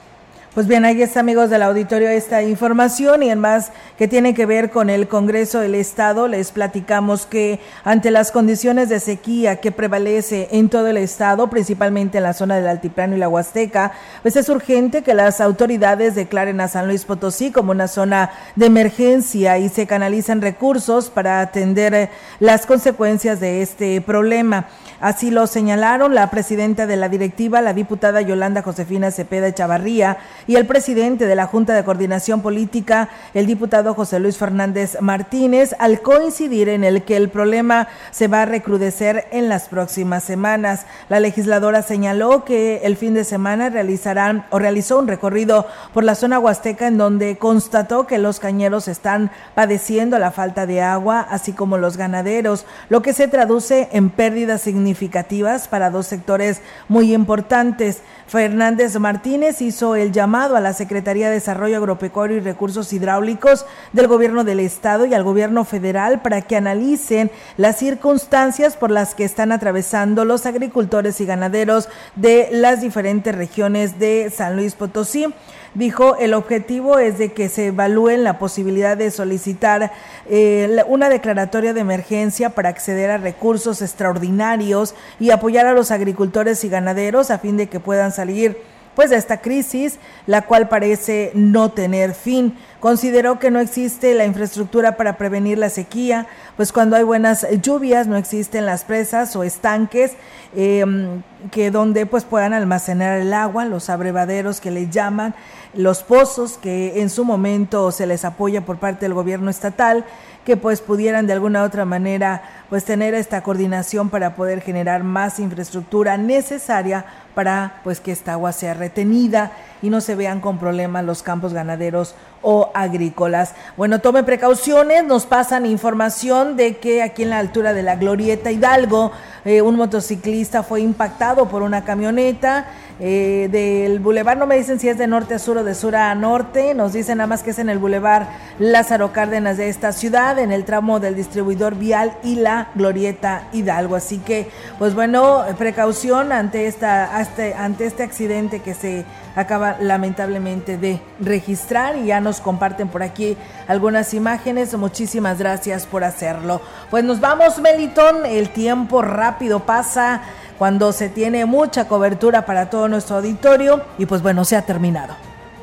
Pues bien, ahí está, amigos del auditorio, esta información y en más que tiene que ver con el Congreso del Estado. Les platicamos que ante las condiciones de sequía que prevalece en todo el Estado, principalmente en la zona del Altiplano y la Huasteca, pues es urgente que las autoridades declaren a San Luis Potosí como una zona de emergencia y se canalicen recursos para atender eh, las consecuencias de este problema. Así lo señalaron la presidenta de la directiva, la diputada Yolanda Josefina Cepeda Chavarría, y el presidente de la Junta de Coordinación Política, el diputado José Luis Fernández Martínez, al coincidir en el que el problema se va a recrudecer en las próximas semanas. La legisladora señaló que el fin de semana realizarán o realizó un recorrido por la zona huasteca en donde constató que los cañeros están padeciendo la falta de agua, así como los ganaderos, lo que se traduce en pérdidas significativas para dos sectores muy importantes. Fernández Martínez hizo el llamado a la Secretaría de Desarrollo Agropecuario y Recursos Hidráulicos del Gobierno del Estado y al Gobierno Federal para que analicen las circunstancias por las que están atravesando los agricultores y ganaderos de las diferentes regiones de San Luis Potosí. Dijo, el objetivo es de que se evalúen la posibilidad de solicitar eh, una declaratoria de emergencia para acceder a recursos extraordinarios y apoyar a los agricultores y ganaderos a fin de que puedan salir pues de esta crisis, la cual parece no tener fin. Consideró que no existe la infraestructura para prevenir la sequía, pues cuando hay buenas lluvias no existen las presas o estanques em, que donde pues puedan almacenar el agua, los abrevaderos que le llaman, los pozos que en su momento se les apoya por parte del gobierno estatal, que pues pudieran de alguna u otra manera pues tener esta coordinación para poder generar más infraestructura necesaria para pues que esta agua sea retenida y no se vean con problemas los campos ganaderos o agrícolas. Bueno, tome precauciones, nos pasan información de que aquí en la altura de la Glorieta Hidalgo, eh, un motociclista fue impactado por una camioneta eh, del bulevar, no me dicen si es de norte a sur o de sur a norte, nos dicen nada más que es en el bulevar Lázaro Cárdenas de esta ciudad, en el tramo del distribuidor vial y Glorieta Hidalgo. Así que, pues bueno, precaución ante, esta, ante este accidente que se acaba lamentablemente de registrar y ya nos comparten por aquí algunas imágenes. Muchísimas gracias por hacerlo. Pues nos vamos, Melitón. El tiempo rápido pasa cuando se tiene mucha cobertura para todo nuestro auditorio y pues bueno, se ha terminado.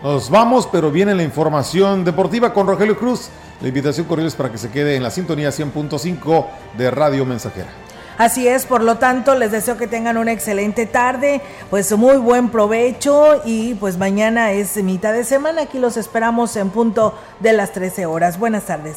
Nos vamos, pero viene la información deportiva con Rogelio Cruz. La invitación cordial es para que se quede en la sintonía 100.5 de Radio Mensajera. Así es, por lo tanto, les deseo que tengan una excelente tarde, pues muy buen provecho y pues mañana es mitad de semana, aquí los esperamos en punto de las 13 horas. Buenas tardes.